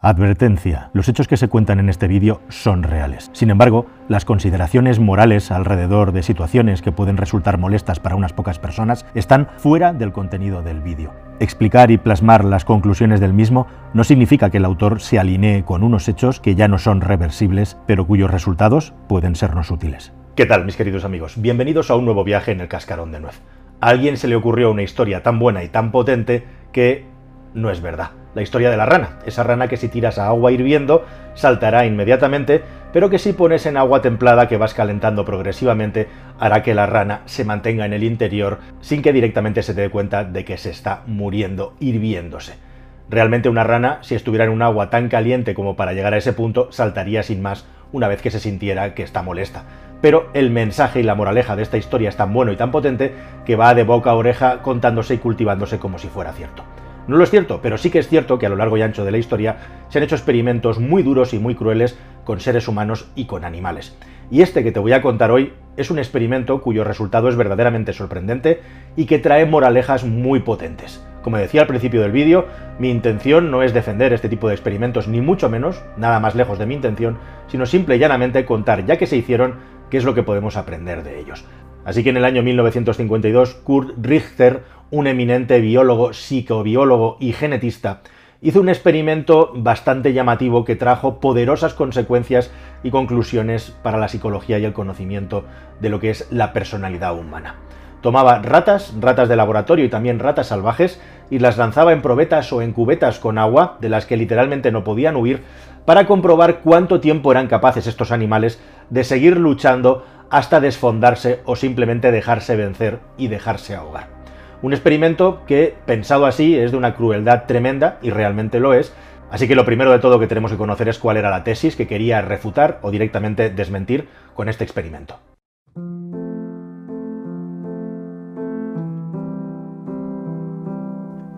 Advertencia, los hechos que se cuentan en este vídeo son reales. Sin embargo, las consideraciones morales alrededor de situaciones que pueden resultar molestas para unas pocas personas están fuera del contenido del vídeo. Explicar y plasmar las conclusiones del mismo no significa que el autor se alinee con unos hechos que ya no son reversibles, pero cuyos resultados pueden sernos útiles. ¿Qué tal, mis queridos amigos? Bienvenidos a un nuevo viaje en el cascarón de nuez. A alguien se le ocurrió una historia tan buena y tan potente que no es verdad la historia de la rana, esa rana que si tiras a agua hirviendo saltará inmediatamente, pero que si pones en agua templada que vas calentando progresivamente hará que la rana se mantenga en el interior sin que directamente se te dé cuenta de que se está muriendo hirviéndose. Realmente una rana, si estuviera en un agua tan caliente como para llegar a ese punto, saltaría sin más una vez que se sintiera que está molesta. Pero el mensaje y la moraleja de esta historia es tan bueno y tan potente que va de boca a oreja contándose y cultivándose como si fuera cierto. No lo es cierto, pero sí que es cierto que a lo largo y ancho de la historia se han hecho experimentos muy duros y muy crueles con seres humanos y con animales. Y este que te voy a contar hoy es un experimento cuyo resultado es verdaderamente sorprendente y que trae moralejas muy potentes. Como decía al principio del vídeo, mi intención no es defender este tipo de experimentos, ni mucho menos, nada más lejos de mi intención, sino simple y llanamente contar, ya que se hicieron, qué es lo que podemos aprender de ellos. Así que en el año 1952, Kurt Richter, un eminente biólogo, psicobiólogo y genetista, hizo un experimento bastante llamativo que trajo poderosas consecuencias y conclusiones para la psicología y el conocimiento de lo que es la personalidad humana. Tomaba ratas, ratas de laboratorio y también ratas salvajes, y las lanzaba en probetas o en cubetas con agua, de las que literalmente no podían huir, para comprobar cuánto tiempo eran capaces estos animales de seguir luchando hasta desfondarse o simplemente dejarse vencer y dejarse ahogar. Un experimento que, pensado así, es de una crueldad tremenda, y realmente lo es, así que lo primero de todo que tenemos que conocer es cuál era la tesis que quería refutar o directamente desmentir con este experimento.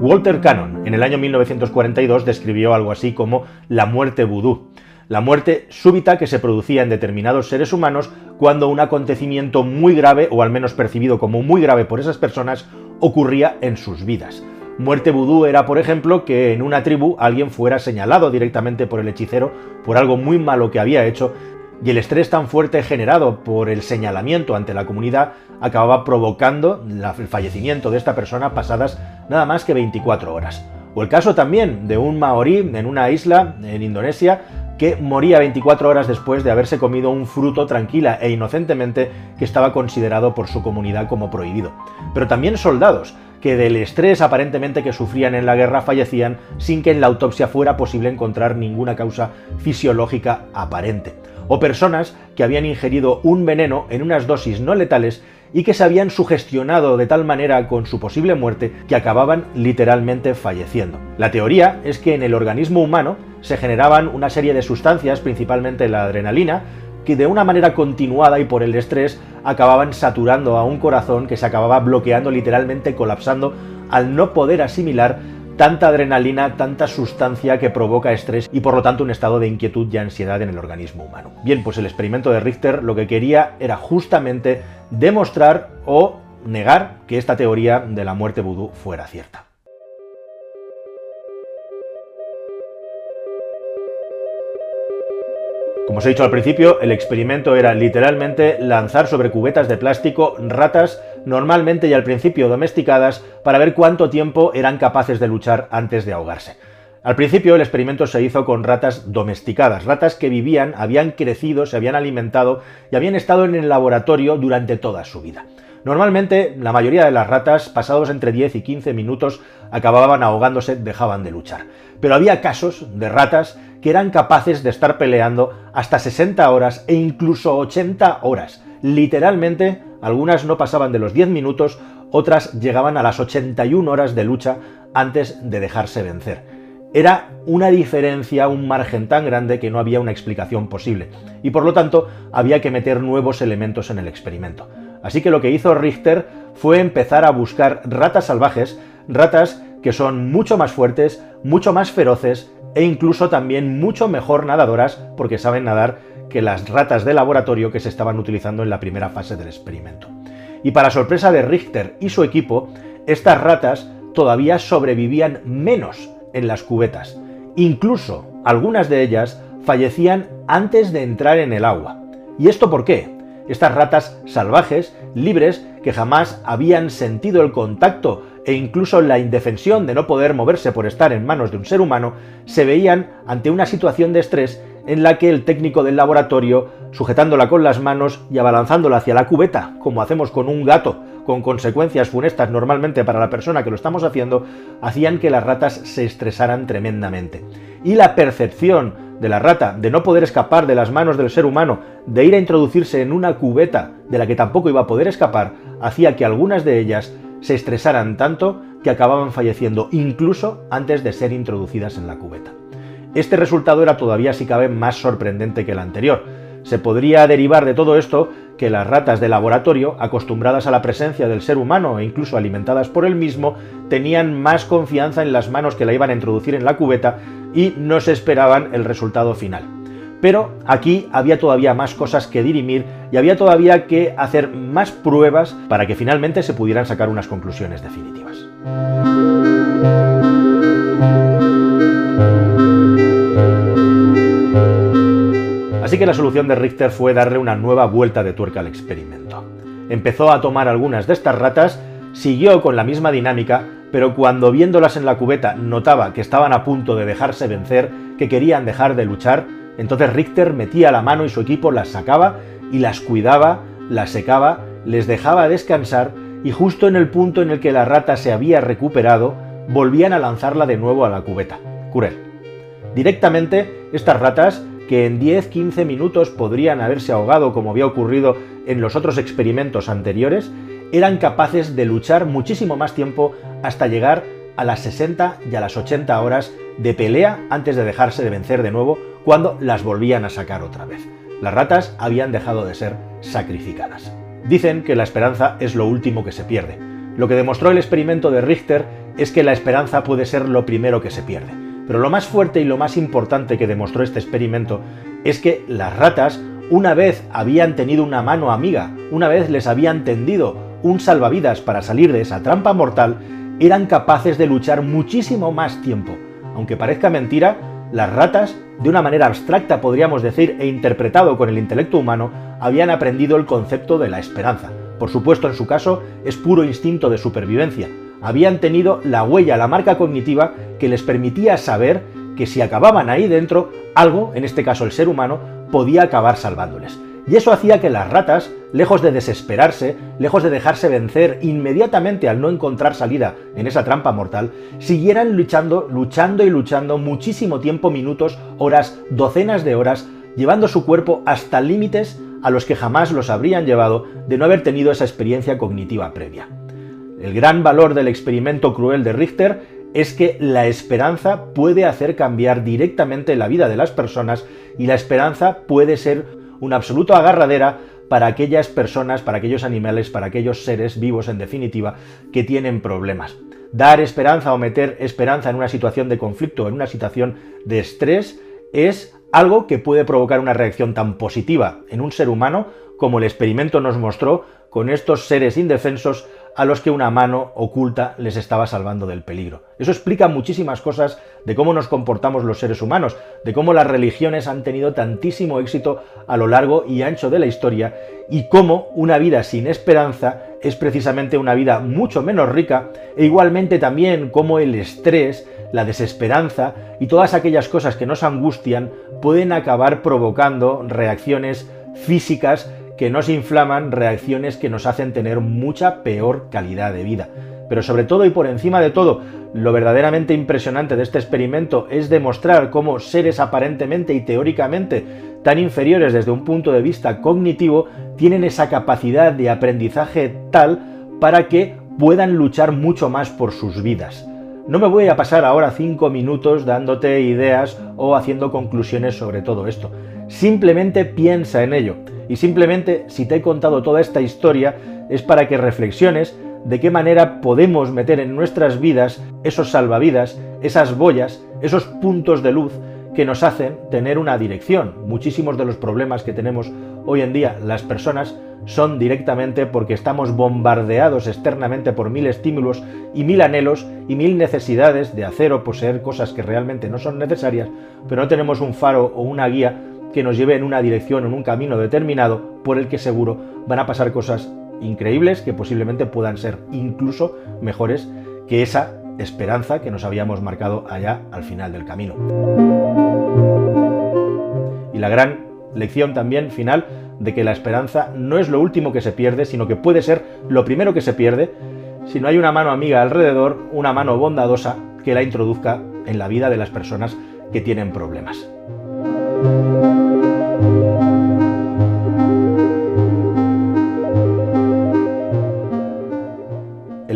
Walter Cannon, en el año 1942, describió algo así como la muerte vudú, la muerte súbita que se producía en determinados seres humanos cuando un acontecimiento muy grave, o al menos percibido como muy grave por esas personas, ocurría en sus vidas. Muerte vudú era, por ejemplo, que en una tribu alguien fuera señalado directamente por el hechicero por algo muy malo que había hecho, y el estrés tan fuerte generado por el señalamiento ante la comunidad acababa provocando el fallecimiento de esta persona pasadas nada más que 24 horas. O el caso también de un maorí en una isla en Indonesia que moría 24 horas después de haberse comido un fruto tranquila e inocentemente que estaba considerado por su comunidad como prohibido. Pero también soldados, que del estrés aparentemente que sufrían en la guerra fallecían sin que en la autopsia fuera posible encontrar ninguna causa fisiológica aparente. O personas que habían ingerido un veneno en unas dosis no letales y que se habían sugestionado de tal manera con su posible muerte que acababan literalmente falleciendo. La teoría es que en el organismo humano se generaban una serie de sustancias, principalmente la adrenalina, que de una manera continuada y por el estrés acababan saturando a un corazón que se acababa bloqueando, literalmente colapsando, al no poder asimilar tanta adrenalina, tanta sustancia que provoca estrés y por lo tanto un estado de inquietud y ansiedad en el organismo humano. Bien, pues el experimento de Richter lo que quería era justamente demostrar o negar que esta teoría de la muerte vudú fuera cierta. Como os he dicho al principio, el experimento era literalmente lanzar sobre cubetas de plástico ratas normalmente y al principio domesticadas para ver cuánto tiempo eran capaces de luchar antes de ahogarse. Al principio el experimento se hizo con ratas domesticadas, ratas que vivían, habían crecido, se habían alimentado y habían estado en el laboratorio durante toda su vida. Normalmente, la mayoría de las ratas, pasados entre 10 y 15 minutos, acababan ahogándose, dejaban de luchar. Pero había casos de ratas que eran capaces de estar peleando hasta 60 horas e incluso 80 horas. Literalmente, algunas no pasaban de los 10 minutos, otras llegaban a las 81 horas de lucha antes de dejarse vencer. Era una diferencia, un margen tan grande que no había una explicación posible, y por lo tanto había que meter nuevos elementos en el experimento. Así que lo que hizo Richter fue empezar a buscar ratas salvajes, ratas que son mucho más fuertes, mucho más feroces e incluso también mucho mejor nadadoras porque saben nadar que las ratas de laboratorio que se estaban utilizando en la primera fase del experimento. Y para sorpresa de Richter y su equipo, estas ratas todavía sobrevivían menos en las cubetas. Incluso algunas de ellas fallecían antes de entrar en el agua. ¿Y esto por qué? Estas ratas salvajes, libres, que jamás habían sentido el contacto e incluso la indefensión de no poder moverse por estar en manos de un ser humano, se veían ante una situación de estrés en la que el técnico del laboratorio, sujetándola con las manos y abalanzándola hacia la cubeta, como hacemos con un gato, con consecuencias funestas normalmente para la persona que lo estamos haciendo, hacían que las ratas se estresaran tremendamente. Y la percepción de la rata de no poder escapar de las manos del ser humano, de ir a introducirse en una cubeta de la que tampoco iba a poder escapar, hacía que algunas de ellas se estresaran tanto que acababan falleciendo incluso antes de ser introducidas en la cubeta. Este resultado era todavía si cabe más sorprendente que el anterior. Se podría derivar de todo esto que las ratas de laboratorio, acostumbradas a la presencia del ser humano e incluso alimentadas por él mismo, tenían más confianza en las manos que la iban a introducir en la cubeta y no se esperaban el resultado final. Pero aquí había todavía más cosas que dirimir y había todavía que hacer más pruebas para que finalmente se pudieran sacar unas conclusiones definitivas. Así que la solución de Richter fue darle una nueva vuelta de tuerca al experimento. Empezó a tomar algunas de estas ratas, siguió con la misma dinámica, pero cuando viéndolas en la cubeta notaba que estaban a punto de dejarse vencer, que querían dejar de luchar, entonces Richter metía la mano y su equipo las sacaba y las cuidaba, las secaba, les dejaba descansar y justo en el punto en el que la rata se había recuperado, volvían a lanzarla de nuevo a la cubeta. Curel. Directamente, estas ratas que en 10-15 minutos podrían haberse ahogado como había ocurrido en los otros experimentos anteriores, eran capaces de luchar muchísimo más tiempo hasta llegar a las 60 y a las 80 horas de pelea antes de dejarse de vencer de nuevo cuando las volvían a sacar otra vez. Las ratas habían dejado de ser sacrificadas. Dicen que la esperanza es lo último que se pierde. Lo que demostró el experimento de Richter es que la esperanza puede ser lo primero que se pierde. Pero lo más fuerte y lo más importante que demostró este experimento es que las ratas, una vez habían tenido una mano amiga, una vez les habían tendido un salvavidas para salir de esa trampa mortal, eran capaces de luchar muchísimo más tiempo. Aunque parezca mentira, las ratas, de una manera abstracta podríamos decir e interpretado con el intelecto humano, habían aprendido el concepto de la esperanza. Por supuesto, en su caso, es puro instinto de supervivencia, habían tenido la huella, la marca cognitiva que les permitía saber que si acababan ahí dentro, algo, en este caso el ser humano, podía acabar salvándoles. Y eso hacía que las ratas, lejos de desesperarse, lejos de dejarse vencer inmediatamente al no encontrar salida en esa trampa mortal, siguieran luchando, luchando y luchando muchísimo tiempo, minutos, horas, docenas de horas, llevando su cuerpo hasta límites a los que jamás los habrían llevado de no haber tenido esa experiencia cognitiva previa. El gran valor del experimento cruel de Richter es que la esperanza puede hacer cambiar directamente la vida de las personas y la esperanza puede ser una absoluta agarradera para aquellas personas, para aquellos animales, para aquellos seres vivos en definitiva que tienen problemas. Dar esperanza o meter esperanza en una situación de conflicto, en una situación de estrés, es algo que puede provocar una reacción tan positiva en un ser humano como el experimento nos mostró con estos seres indefensos a los que una mano oculta les estaba salvando del peligro. Eso explica muchísimas cosas de cómo nos comportamos los seres humanos, de cómo las religiones han tenido tantísimo éxito a lo largo y ancho de la historia y cómo una vida sin esperanza es precisamente una vida mucho menos rica e igualmente también cómo el estrés, la desesperanza y todas aquellas cosas que nos angustian pueden acabar provocando reacciones físicas que nos inflaman, reacciones que nos hacen tener mucha peor calidad de vida. Pero sobre todo y por encima de todo, lo verdaderamente impresionante de este experimento es demostrar cómo seres aparentemente y teóricamente tan inferiores desde un punto de vista cognitivo tienen esa capacidad de aprendizaje tal para que puedan luchar mucho más por sus vidas. No me voy a pasar ahora cinco minutos dándote ideas o haciendo conclusiones sobre todo esto. Simplemente piensa en ello. Y simplemente, si te he contado toda esta historia, es para que reflexiones de qué manera podemos meter en nuestras vidas esos salvavidas, esas boyas, esos puntos de luz que nos hacen tener una dirección. Muchísimos de los problemas que tenemos hoy en día las personas son directamente porque estamos bombardeados externamente por mil estímulos y mil anhelos y mil necesidades de hacer o poseer cosas que realmente no son necesarias, pero no tenemos un faro o una guía que nos lleve en una dirección en un camino determinado por el que seguro van a pasar cosas increíbles que posiblemente puedan ser incluso mejores que esa esperanza que nos habíamos marcado allá al final del camino. Y la gran lección también final de que la esperanza no es lo último que se pierde, sino que puede ser lo primero que se pierde si no hay una mano amiga alrededor, una mano bondadosa que la introduzca en la vida de las personas que tienen problemas.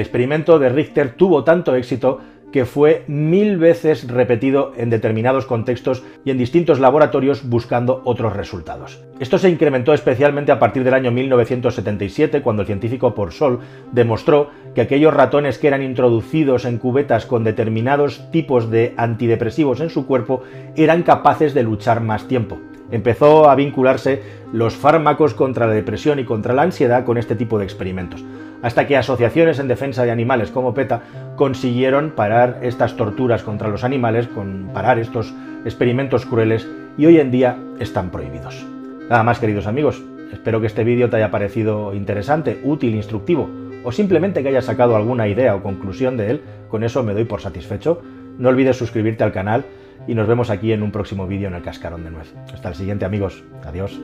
El experimento de Richter tuvo tanto éxito que fue mil veces repetido en determinados contextos y en distintos laboratorios buscando otros resultados. Esto se incrementó especialmente a partir del año 1977, cuando el científico Porsol demostró que aquellos ratones que eran introducidos en cubetas con determinados tipos de antidepresivos en su cuerpo eran capaces de luchar más tiempo. Empezó a vincularse los fármacos contra la depresión y contra la ansiedad con este tipo de experimentos hasta que asociaciones en defensa de animales como PETA consiguieron parar estas torturas contra los animales, con parar estos experimentos crueles y hoy en día están prohibidos. Nada más queridos amigos, espero que este vídeo te haya parecido interesante, útil, instructivo o simplemente que hayas sacado alguna idea o conclusión de él, con eso me doy por satisfecho. No olvides suscribirte al canal y nos vemos aquí en un próximo vídeo en el Cascarón de Nuez. Hasta el siguiente amigos, adiós.